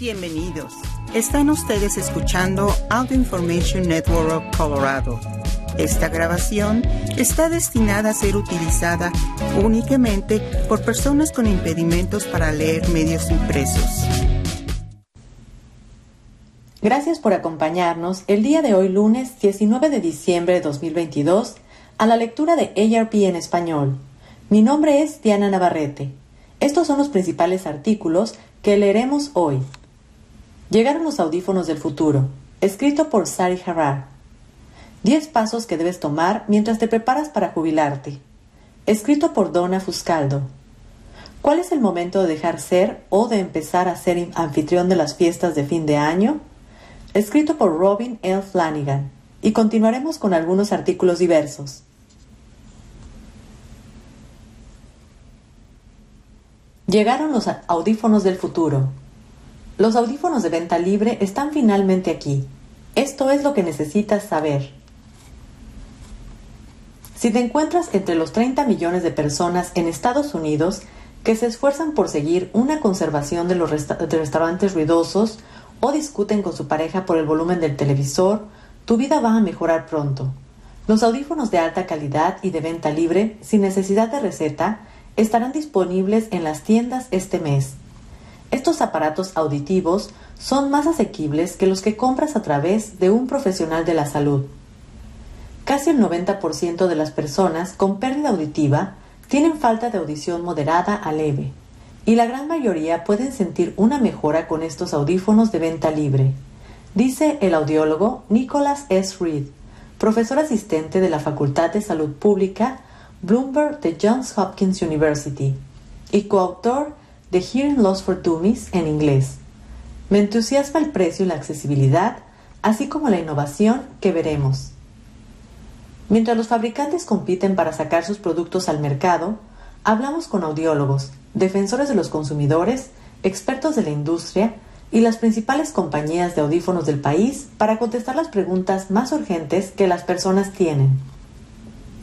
Bienvenidos. Están ustedes escuchando Audio Information Network Colorado. Esta grabación está destinada a ser utilizada únicamente por personas con impedimentos para leer medios impresos. Gracias por acompañarnos el día de hoy lunes 19 de diciembre de 2022 a la lectura de ARP en español. Mi nombre es Diana Navarrete. Estos son los principales artículos que leeremos hoy. Llegaron los audífonos del futuro, escrito por Sari Harrar. Diez pasos que debes tomar mientras te preparas para jubilarte, escrito por Donna Fuscaldo. ¿Cuál es el momento de dejar ser o de empezar a ser anfitrión de las fiestas de fin de año? Escrito por Robin L. Flanagan. Y continuaremos con algunos artículos diversos. Llegaron los audífonos del futuro, los audífonos de venta libre están finalmente aquí. Esto es lo que necesitas saber. Si te encuentras entre los 30 millones de personas en Estados Unidos que se esfuerzan por seguir una conservación de los restaurantes ruidosos o discuten con su pareja por el volumen del televisor, tu vida va a mejorar pronto. Los audífonos de alta calidad y de venta libre, sin necesidad de receta, estarán disponibles en las tiendas este mes. Estos aparatos auditivos son más asequibles que los que compras a través de un profesional de la salud. Casi el 90% de las personas con pérdida auditiva tienen falta de audición moderada a leve, y la gran mayoría pueden sentir una mejora con estos audífonos de venta libre, dice el audiólogo Nicholas S. Reed, profesor asistente de la Facultad de Salud Pública Bloomberg de Johns Hopkins University y coautor The Hearing Loss for Dummies en inglés. Me entusiasma el precio y la accesibilidad, así como la innovación que veremos. Mientras los fabricantes compiten para sacar sus productos al mercado, hablamos con audiólogos, defensores de los consumidores, expertos de la industria y las principales compañías de audífonos del país para contestar las preguntas más urgentes que las personas tienen.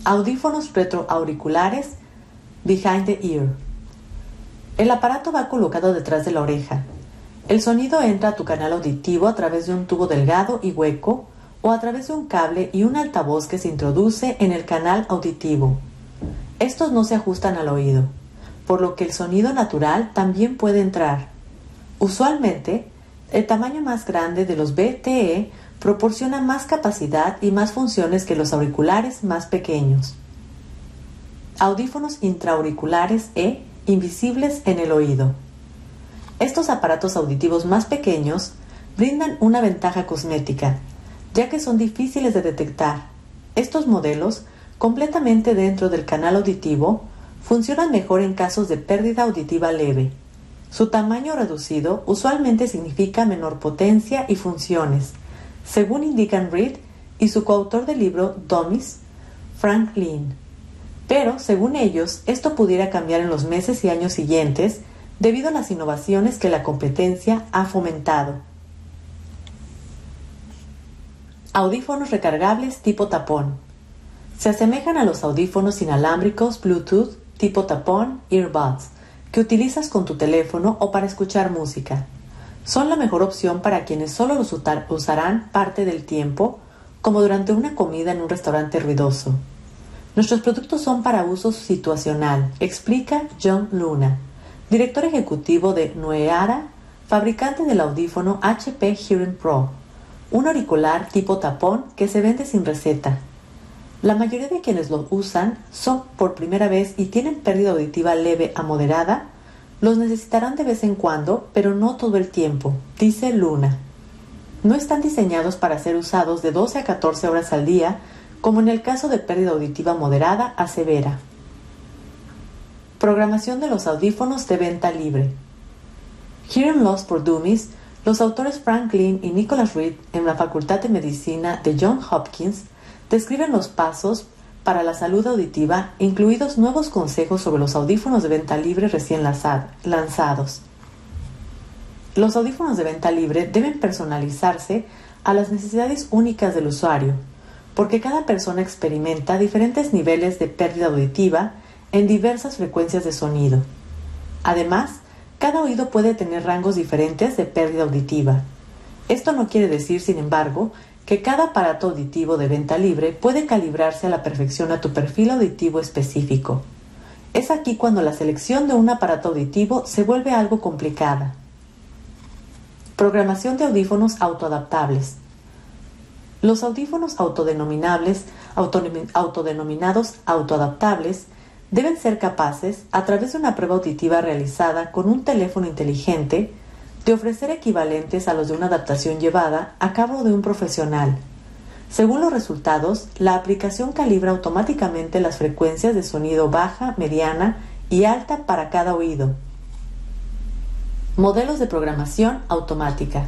Audífonos retroauriculares Behind the Ear. El aparato va colocado detrás de la oreja. El sonido entra a tu canal auditivo a través de un tubo delgado y hueco o a través de un cable y un altavoz que se introduce en el canal auditivo. Estos no se ajustan al oído, por lo que el sonido natural también puede entrar. Usualmente, el tamaño más grande de los BTE proporciona más capacidad y más funciones que los auriculares más pequeños. Audífonos intraauriculares E invisibles en el oído. Estos aparatos auditivos más pequeños brindan una ventaja cosmética, ya que son difíciles de detectar. Estos modelos, completamente dentro del canal auditivo, funcionan mejor en casos de pérdida auditiva leve. Su tamaño reducido usualmente significa menor potencia y funciones, según indican Reed y su coautor del libro Dummies, Frank Lynn. Pero, según ellos, esto pudiera cambiar en los meses y años siguientes debido a las innovaciones que la competencia ha fomentado. Audífonos recargables tipo tapón. Se asemejan a los audífonos inalámbricos Bluetooth tipo tapón earbuds que utilizas con tu teléfono o para escuchar música. Son la mejor opción para quienes solo los usarán parte del tiempo, como durante una comida en un restaurante ruidoso. Nuestros productos son para uso situacional, explica John Luna, director ejecutivo de Noeara, fabricante del audífono HP Hearing Pro, un auricular tipo tapón que se vende sin receta. La mayoría de quienes lo usan son por primera vez y tienen pérdida auditiva leve a moderada, los necesitarán de vez en cuando, pero no todo el tiempo, dice Luna. No están diseñados para ser usados de 12 a 14 horas al día, como en el caso de pérdida auditiva moderada a severa. Programación de los audífonos de venta libre. Hearing Loss for Dummies, los autores Franklin y Nicholas Reed en la Facultad de Medicina de Johns Hopkins describen los pasos para la salud auditiva, incluidos nuevos consejos sobre los audífonos de venta libre recién lanzados. Los audífonos de venta libre deben personalizarse a las necesidades únicas del usuario, porque cada persona experimenta diferentes niveles de pérdida auditiva en diversas frecuencias de sonido. Además, Cada oído puede tener rangos diferentes de pérdida auditiva. Esto no quiere decir, sin embargo, que cada aparato auditivo de venta libre puede calibrarse a la perfección a tu perfil auditivo específico. Es aquí cuando la selección de un aparato auditivo se vuelve algo complicada. Programación de audífonos autoadaptables. Los audífonos autodenominables, autodenominados autoadaptables deben ser capaces, a través de una prueba auditiva realizada con un teléfono inteligente, de ofrecer equivalentes a los de una adaptación llevada a cabo de un profesional. Según los resultados, la aplicación calibra automáticamente las frecuencias de sonido baja, mediana y alta para cada oído. Modelos de programación automática.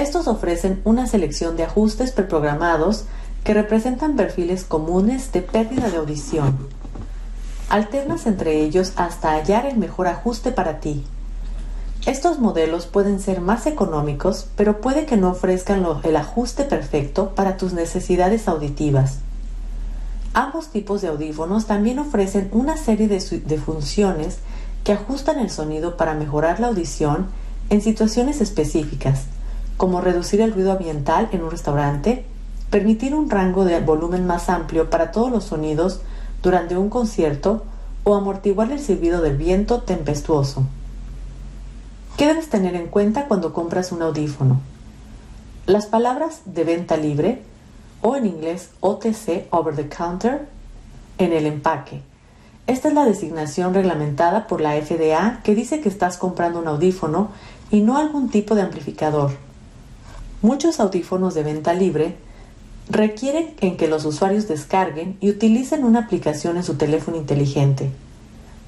Estos ofrecen una selección de ajustes preprogramados que representan perfiles comunes de pérdida de audición. Alternas entre ellos hasta hallar el mejor ajuste para ti. Estos modelos pueden ser más económicos, pero puede que no ofrezcan el ajuste perfecto para tus necesidades auditivas. Ambos tipos de audífonos también ofrecen una serie de, funciones que ajustan el sonido para mejorar la audición en situaciones específicas, como reducir el ruido ambiental en un restaurante, permitir un rango de volumen más amplio para todos los sonidos durante un concierto o amortiguar el silbido del viento tempestuoso. ¿Qué debes tener en cuenta cuando compras un audífono? Las palabras de venta libre o en inglés OTC, over the counter, en el empaque. Esta es la designación reglamentada por la FDA que dice que estás comprando un audífono y no algún tipo de amplificador. Muchos audífonos de venta libre requieren en que los usuarios descarguen y utilicen una aplicación en su teléfono inteligente.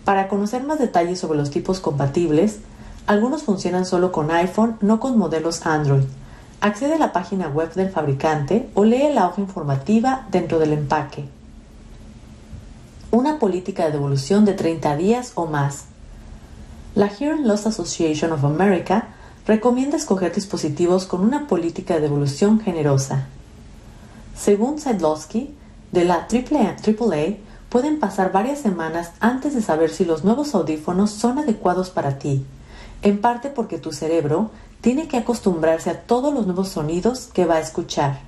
Para conocer más detalles sobre los tipos compatibles, algunos funcionan solo con iPhone, no con modelos Android. Accede a la página web del fabricante o lee la hoja informativa dentro del empaque. Una política de devolución de 30 días o más. La Hearing Loss Association of America recomienda escoger dispositivos con una política de devolución generosa. Según Sedlowski, de la AAA, pueden pasar varias semanas antes de saber si los nuevos audífonos son adecuados para ti en parte porque tu cerebro tiene que acostumbrarse a todos los nuevos sonidos que va a escuchar.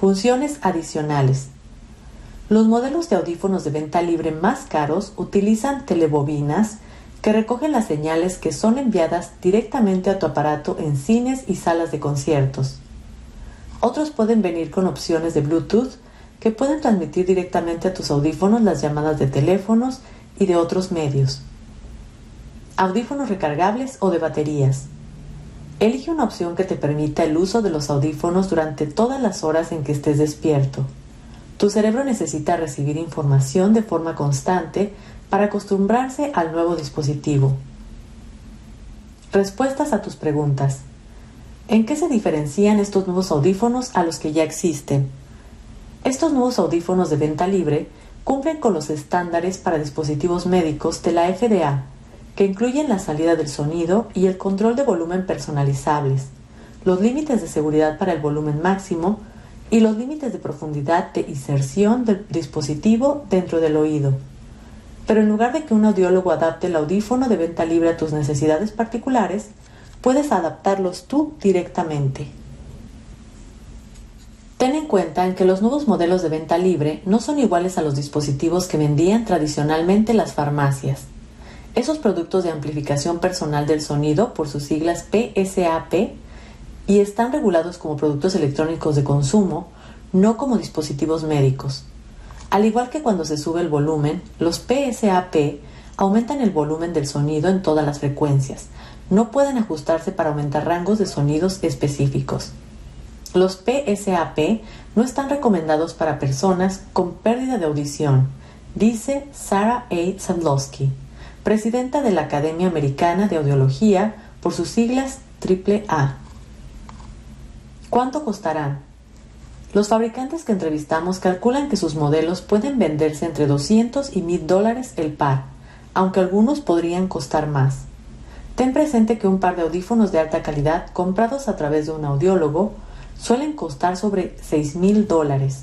Funciones adicionales. Los modelos de audífonos de venta libre más caros utilizan telebobinas que recogen las señales que son enviadas directamente a tu aparato en cines y salas de conciertos. Otros pueden venir con opciones de Bluetooth que pueden transmitir directamente a tus audífonos las llamadas de teléfonos y de otros medios audífonos recargables o de baterías. Elige una opción que te permita el uso de los audífonos durante todas las horas en que estés despierto. Tu cerebro necesita recibir información de forma constante para acostumbrarse al nuevo dispositivo. Respuestas a tus preguntas. ¿En qué se diferencian estos nuevos audífonos a los que ya existen? Estos nuevos audífonos de venta libre cumplen con los estándares para dispositivos médicos de la FDA que incluyen la salida del sonido y el control de volumen personalizables, los límites de seguridad para el volumen máximo y los límites de profundidad de inserción del dispositivo dentro del oído. Pero en lugar de que un audiólogo adapte el audífono de venta libre a tus necesidades particulares, puedes adaptarlos tú directamente. Ten en cuenta en que los nuevos modelos de venta libre no son iguales a los dispositivos que vendían tradicionalmente las farmacias. Esos productos de amplificación personal del sonido, por sus siglas PSAP, y están regulados como productos electrónicos de consumo, no como dispositivos médicos. Al igual que cuando se sube el volumen, los PSAP aumentan el volumen del sonido en todas las frecuencias. No pueden ajustarse para aumentar rangos de sonidos específicos. Los PSAP no están recomendados para personas con pérdida de audición, dice Sarah A. Sandlowski presidenta de la Academia Americana de Audiología, por sus siglas AAA. ¿Cuánto costarán? Los fabricantes que entrevistamos calculan que sus modelos pueden venderse entre 200 y 1000 dólares el par, aunque algunos podrían costar más. Ten presente que un par de audífonos de alta calidad comprados a través de un audiólogo suelen costar sobre 6 mil dólares.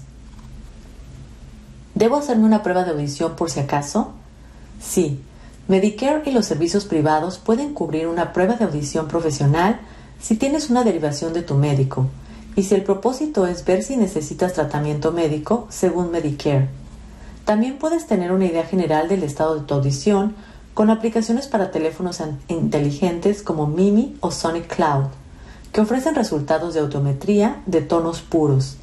¿Debo hacerme una prueba de audición por si acaso? Sí, Medicare y los servicios privados pueden cubrir una prueba de audición profesional si tienes una derivación de tu médico y si el propósito es ver si necesitas tratamiento médico según Medicare. También puedes tener una idea general del estado de tu audición con aplicaciones para teléfonos inteligentes como Mimi o Sonic Cloud, que ofrecen resultados de audiometría de tonos puros.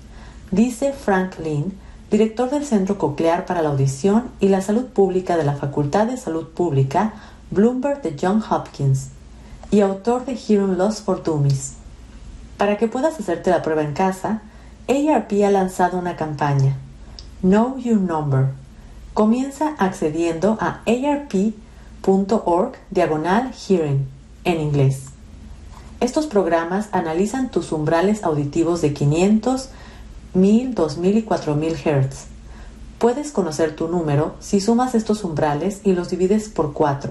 Dice Frank Lin, director del Centro Coclear para la Audición y la Salud Pública de la Facultad de Salud Pública Bloomberg de John Hopkins y autor de Hearing Loss for Dummies. Para que puedas hacerte la prueba en casa, ARP ha lanzado una campaña, Know Your Number. Comienza accediendo a arp.org diagonal hearing en inglés. Estos programas analizan tus umbrales auditivos de 500, 1000, 2000 y 4000 Hz. Puedes conocer tu número si sumas estos umbrales y los divides por 4.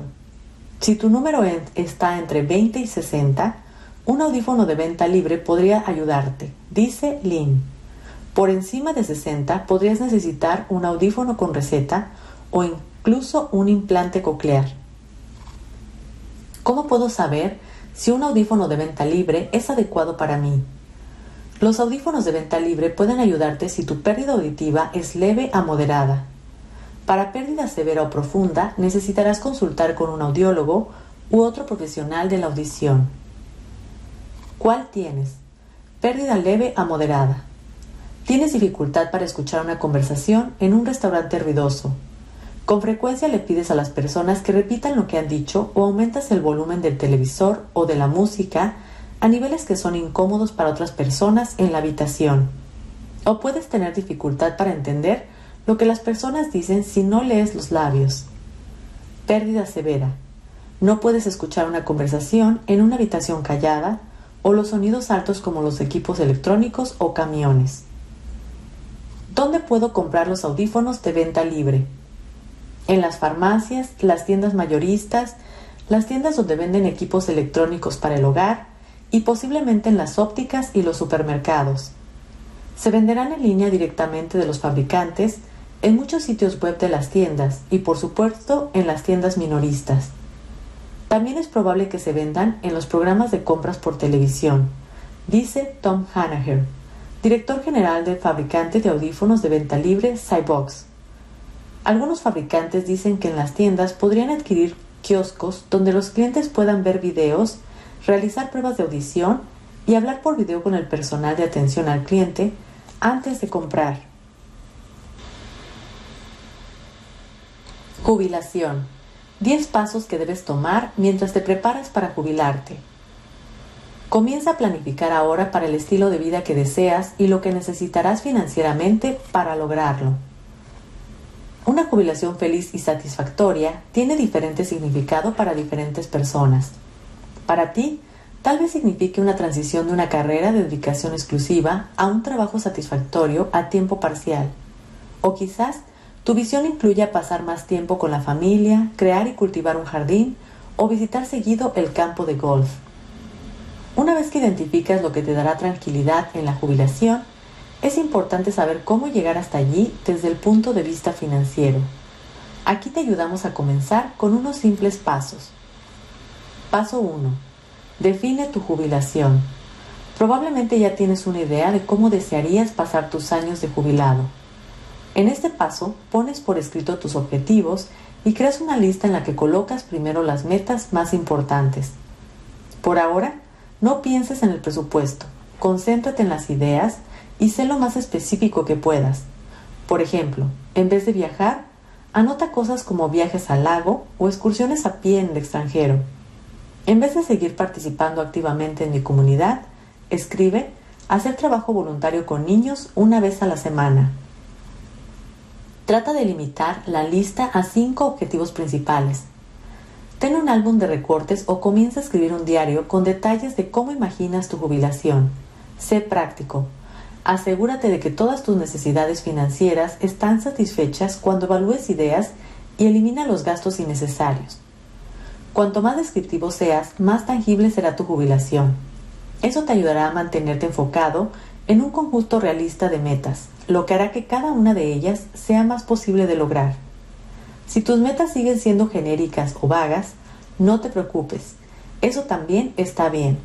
Si tu número está entre 20 y 60, un audífono de venta libre podría ayudarte, dice Lynn. Por encima de 60 podrías necesitar un audífono con receta o incluso un implante coclear. ¿Cómo puedo saber si un audífono de venta libre es adecuado para mí? Los audífonos de venta libre pueden ayudarte si tu pérdida auditiva es leve a moderada. Para pérdida severa o profunda necesitarás consultar con un audiólogo u otro profesional de la audición. ¿Cuál tienes? Pérdida leve a moderada. Tienes dificultad para escuchar una conversación en un restaurante ruidoso. Con frecuencia le pides a las personas que repitan lo que han dicho o aumentas el volumen del televisor o de la música a niveles que son incómodos para otras personas en la habitación. O puedes tener dificultad para entender lo que las personas dicen si no lees los labios. Pérdida severa. No puedes escuchar una conversación en una habitación callada o los sonidos altos como los equipos electrónicos o camiones. ¿Dónde puedo comprar los audífonos de venta libre? En las farmacias, las tiendas mayoristas, las tiendas donde venden equipos electrónicos para el hogar, y posiblemente en las ópticas y los supermercados. Se venderán en línea directamente de los fabricantes en muchos sitios web de las tiendas y por supuesto en las tiendas minoristas. También es probable que se vendan en los programas de compras por televisión, dice Tom Hanaher, director general del fabricante de audífonos de venta libre Cybox. Algunos fabricantes dicen que en las tiendas podrían adquirir kioscos donde los clientes puedan ver videos realizar pruebas de audición y hablar por video con el personal de atención al cliente antes de comprar. Jubilación. 10 pasos que debes tomar mientras te preparas para jubilarte. Comienza a planificar ahora para el estilo de vida que deseas y lo que necesitarás financieramente para lograrlo. Una jubilación feliz y satisfactoria tiene diferente significado para diferentes personas. Para ti, tal vez signifique una transición de una carrera de dedicación exclusiva a un trabajo satisfactorio a tiempo parcial. O quizás tu visión incluya pasar más tiempo con la familia, crear y cultivar un jardín o visitar seguido el campo de golf. Una vez que identificas lo que te dará tranquilidad en la jubilación, es importante saber cómo llegar hasta allí desde el punto de vista financiero. Aquí te ayudamos a comenzar con unos simples pasos. Paso 1. Define tu jubilación. Probablemente ya tienes una idea de cómo desearías pasar tus años de jubilado. En este paso pones por escrito tus objetivos y creas una lista en la que colocas primero las metas más importantes. Por ahora, no pienses en el presupuesto, concéntrate en las ideas y sé lo más específico que puedas. Por ejemplo, en vez de viajar, anota cosas como viajes al lago o excursiones a pie en el extranjero. En vez de seguir participando activamente en mi comunidad, escribe hacer trabajo voluntario con niños una vez a la semana. Trata de limitar la lista a cinco objetivos principales. Ten un álbum de recortes o comienza a escribir un diario con detalles de cómo imaginas tu jubilación. Sé práctico. Asegúrate de que todas tus necesidades financieras están satisfechas cuando evalúes ideas y elimina los gastos innecesarios. Cuanto más descriptivo seas, más tangible será tu jubilación. Eso te ayudará a mantenerte enfocado en un conjunto realista de metas, lo que hará que cada una de ellas sea más posible de lograr. Si tus metas siguen siendo genéricas o vagas, no te preocupes, eso también está bien.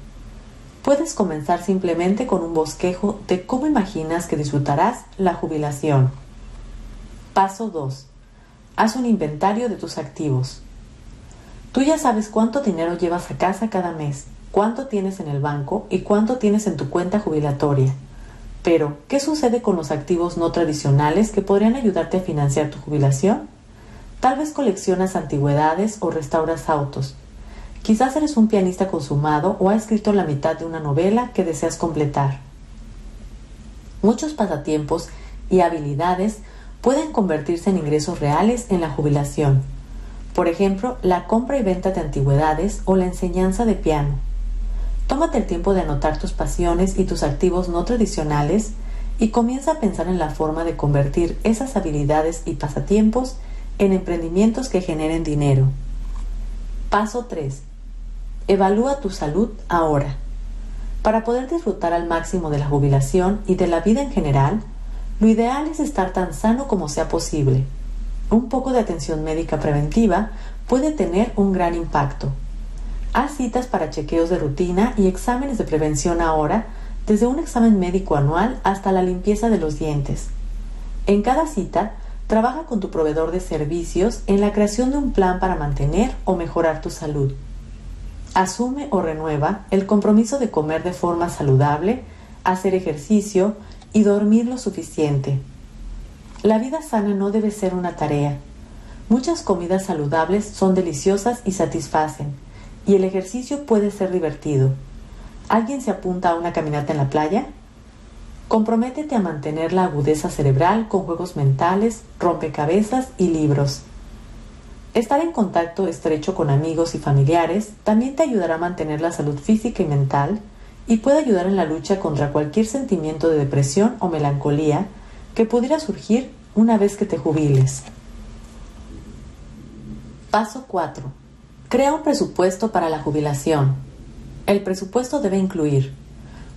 Puedes comenzar simplemente con un bosquejo de cómo imaginas que disfrutarás la jubilación. Paso 2. Haz un inventario de tus activos. Tú ya sabes cuánto dinero llevas a casa cada mes, cuánto tienes en el banco y cuánto tienes en tu cuenta jubilatoria. Pero, ¿qué sucede con los activos no tradicionales que podrían ayudarte a financiar tu jubilación? Tal vez coleccionas antigüedades o restauras autos, Quizás eres un pianista consumado o has escrito la mitad de una novela que deseas completar. Muchos pasatiempos y habilidades pueden convertirse en ingresos reales en la jubilación. Por ejemplo, la compra y venta de antigüedades o la enseñanza de piano. Tómate el tiempo de anotar tus pasiones y tus activos no tradicionales y comienza a pensar en la forma de convertir esas habilidades y pasatiempos en emprendimientos que generen dinero. Paso 3. Evalúa tu salud ahora. Para poder disfrutar al máximo de la jubilación y de la vida en general, lo ideal es estar tan sano como sea posible. Un poco de atención médica preventiva puede tener un gran impacto. Haz citas para chequeos de rutina y exámenes de prevención ahora, desde un examen médico anual hasta la limpieza de los dientes. En cada cita, trabaja con tu proveedor de servicios en la creación de un plan para mantener o mejorar tu salud asume o renueva el compromiso de comer de forma saludable, hacer ejercicio y dormir lo suficiente. La vida sana no debe ser una tarea. Muchas comidas saludables son deliciosas y satisfacen, y el ejercicio puede ser divertido. ¿Alguien se apunta a una caminata en la playa? Comprométete a mantener la agudeza cerebral con juegos mentales, rompecabezas y libros. Estar en contacto estrecho con amigos y familiares también te ayudará a mantener la salud física y mental y puede ayudar en la lucha contra cualquier sentimiento de depresión o melancolía que pudiera surgir una vez que te jubiles. Paso 4. Crea un presupuesto para la jubilación. El presupuesto debe incluir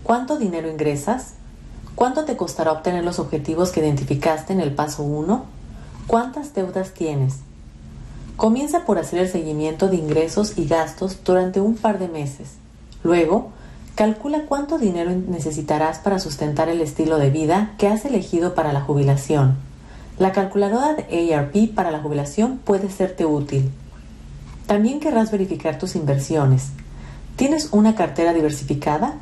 cuánto dinero ingresas, cuánto te costará obtener los objetivos que identificaste en el paso 1, cuántas deudas tienes, Comienza por hacer el seguimiento de ingresos y gastos durante un par de meses. Luego, calcula cuánto dinero necesitarás para sustentar el estilo de vida que has elegido para la jubilación. La calculadora de ARP para la jubilación puede serte útil. También querrás verificar tus inversiones. ¿Tienes una cartera diversificada?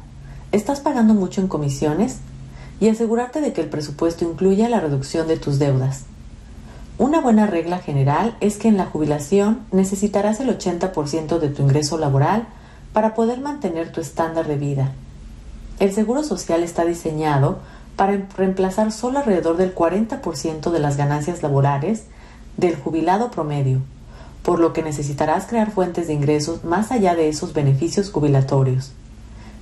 ¿Estás pagando mucho en comisiones? Y asegurarte de que el presupuesto incluya la reducción de tus deudas. Una buena regla general es que en la jubilación necesitarás el 80% de tu ingreso laboral para poder mantener tu estándar de vida. El Seguro Social está diseñado para reemplazar solo alrededor del 40% de las ganancias laborales del jubilado promedio, por lo que necesitarás crear fuentes de ingresos más allá de esos beneficios jubilatorios.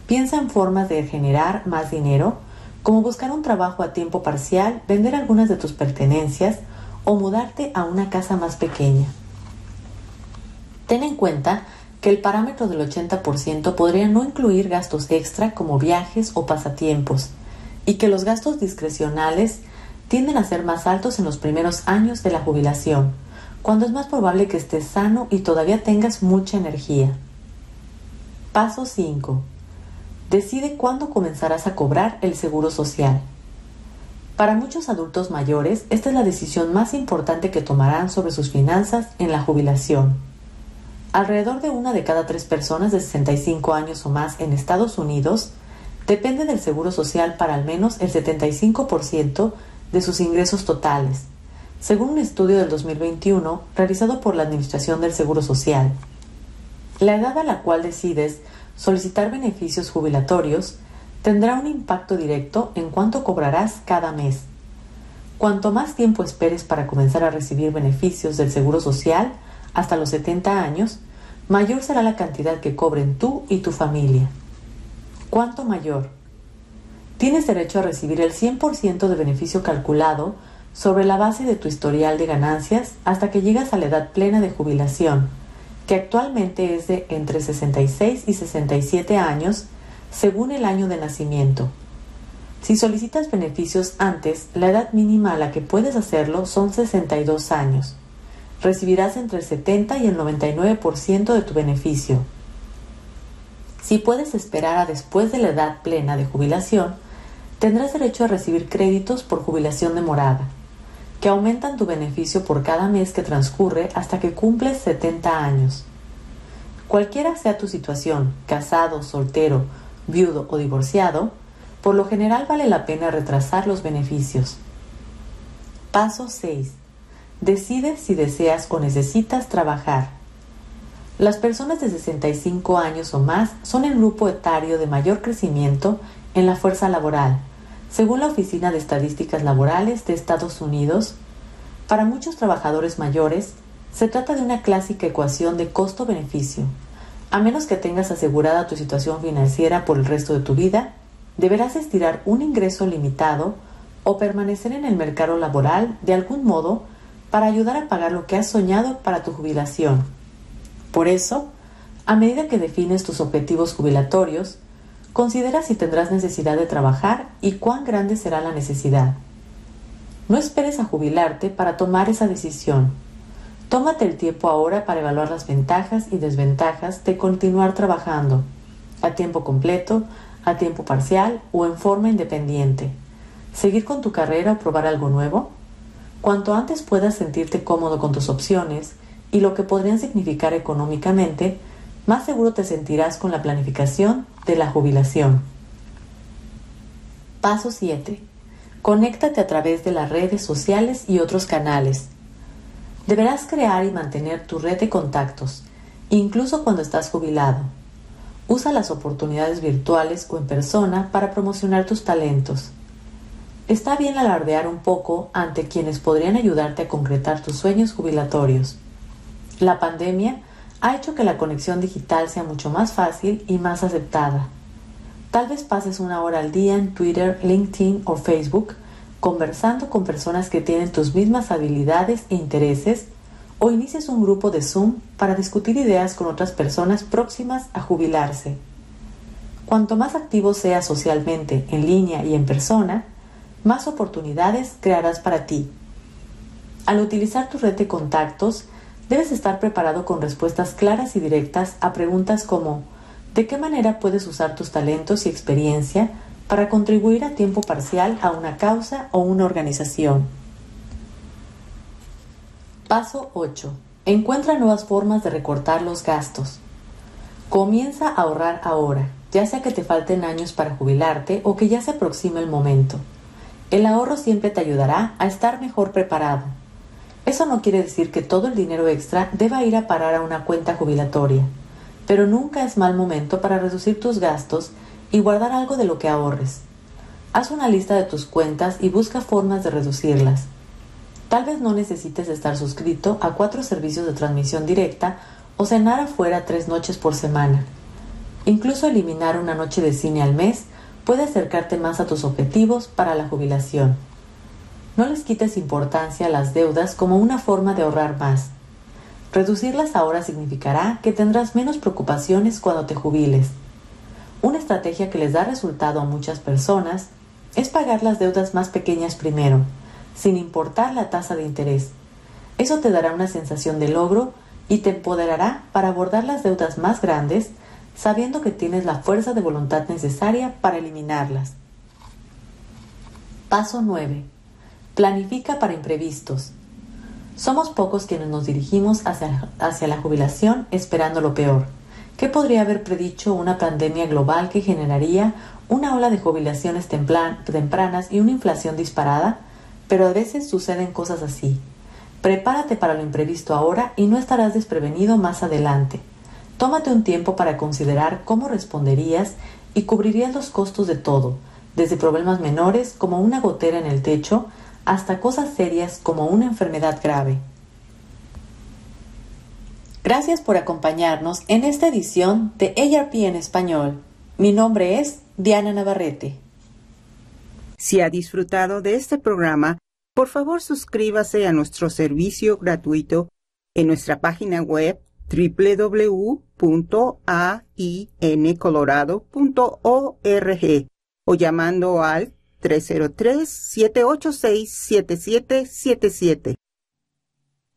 Piensa en formas de generar más dinero, como buscar un trabajo a tiempo parcial, vender algunas de tus pertenencias, o mudarte a una casa más pequeña. Ten en cuenta que el parámetro del 80% podría no incluir gastos extra como viajes o pasatiempos, y que los gastos discrecionales tienden a ser más altos en los primeros años de la jubilación, cuando es más probable que estés sano y todavía tengas mucha energía. Paso 5. Decide cuándo comenzarás a cobrar el seguro social. Para muchos adultos mayores, esta es la decisión más importante que tomarán sobre sus finanzas en la jubilación. Alrededor de una de cada tres personas de 65 años o más en Estados Unidos depende del seguro social para al menos el 75% de sus ingresos totales, según un estudio del 2021 realizado por la Administración del Seguro Social. La edad a la cual decides solicitar beneficios jubilatorios tendrá un impacto directo en cuánto cobrarás cada mes. Cuanto más tiempo esperes para comenzar a recibir beneficios del Seguro Social, hasta los 70 años, mayor será la cantidad que cobren tú y tu familia. ¿Cuánto mayor? Tienes derecho a recibir el 100% de beneficio calculado sobre la base de tu historial de ganancias hasta que llegas a la edad plena de jubilación, que actualmente es de entre 66 y 67 años según el año de nacimiento. Si solicitas beneficios antes, la edad mínima a la que puedes hacerlo son 62 años. recibirás entre el 70 y el 99% de tu beneficio. Si puedes esperar a después de la edad plena de jubilación, tendrás derecho a recibir créditos por jubilación demorada, que aumentan tu beneficio por cada mes que transcurre hasta que cumples 70 años. Cualquiera sea tu situación, casado, soltero, viudo o divorciado, por lo general vale la pena retrasar los beneficios. Paso 6. Decide si deseas o necesitas trabajar. Las personas de 65 años o más son el grupo etario de mayor crecimiento en la fuerza laboral, según la Oficina de Estadísticas Laborales de Estados Unidos. Para muchos trabajadores mayores, se trata de una clásica ecuación de costo-beneficio. A menos que tengas asegurada tu situación financiera por el resto de tu vida, deberás estirar un ingreso limitado o permanecer en el mercado laboral de algún modo para ayudar a pagar lo que has soñado para tu jubilación. Por eso, a medida que defines tus objetivos jubilatorios, considera si tendrás necesidad de trabajar y cuán grande será la necesidad. No esperes a jubilarte para tomar esa decisión. Tómate el tiempo ahora para evaluar las ventajas y desventajas de continuar trabajando a tiempo completo, a tiempo parcial o en forma independiente. ¿Seguir con tu carrera o probar algo nuevo? Cuanto antes puedas sentirte cómodo con tus opciones, y lo que podrían significar económicamente, más seguro te sentirás con la planificación de la jubilación. Paso 7. Conéctate a través de las redes sociales y otros canales. Deberás crear y mantener tu red de contactos, incluso cuando estás jubilado. Usa las oportunidades virtuales o en persona para promocionar tus talentos. Está bien alardear un poco ante quienes podrían ayudarte a concretar tus sueños jubilatorios. La pandemia ha hecho que la conexión digital sea mucho más fácil y más aceptada. Tal vez pases una hora al día en Twitter, LinkedIn o Facebook conversando con personas que tienen tus mismas habilidades e intereses o inicies un grupo de Zoom para discutir ideas con otras personas próximas a jubilarse. Cuanto más activo seas socialmente, en línea y en persona, más oportunidades crearás para ti. Al utilizar tu red de contactos, Debes estar preparado con respuestas claras y directas a preguntas como ¿de qué manera puedes usar tus talentos y experiencia para contribuir a tiempo parcial a una causa o una organización? Paso 8. Encuentra nuevas formas de recortar los gastos. Comienza a ahorrar ahora, ya sea que te falten años para jubilarte o que ya se aproxime el momento. El ahorro siempre te ayudará a estar mejor preparado. Eso no quiere decir que todo el dinero extra deba ir a parar a una cuenta jubilatoria, pero nunca es mal momento para reducir tus gastos y guardar algo de lo que ahorres. Haz una lista de tus cuentas y busca formas de reducirlas. Tal vez no necesites estar suscrito a cuatro servicios de transmisión directa o cenar afuera tres noches por semana. Incluso eliminar una noche de cine al mes puede acercarte más a tus objetivos para la jubilación. No les quites importancia a las deudas como una forma de ahorrar más. Reducirlas ahora significará que tendrás menos preocupaciones cuando te jubiles. Una estrategia que les da resultado a muchas personas es pagar las deudas más pequeñas primero, sin importar la tasa de interés. Eso te dará una sensación de logro y te empoderará para abordar las deudas más grandes sabiendo que tienes la fuerza de voluntad necesaria para eliminarlas. Paso 9. Planifica para imprevistos. Somos pocos quienes nos dirigimos hacia, hacia, la jubilación esperando lo peor. ¿Qué podría haber predicho una pandemia global que generaría una ola de jubilaciones tempranas y una inflación disparada? Pero a veces suceden cosas así. Prepárate para lo imprevisto ahora y no estarás desprevenido más adelante. Tómate un tiempo para considerar cómo responderías y cubrirías los costos de todo, desde problemas menores como una gotera en el techo hasta cosas serias como una enfermedad grave. Gracias por acompañarnos en esta edición de ARP en español. Mi nombre es Diana Navarrete. Si ha disfrutado de este programa, por favor suscríbase a nuestro servicio gratuito en nuestra página web www.aincolorado.org o llamando al 303-786-7777.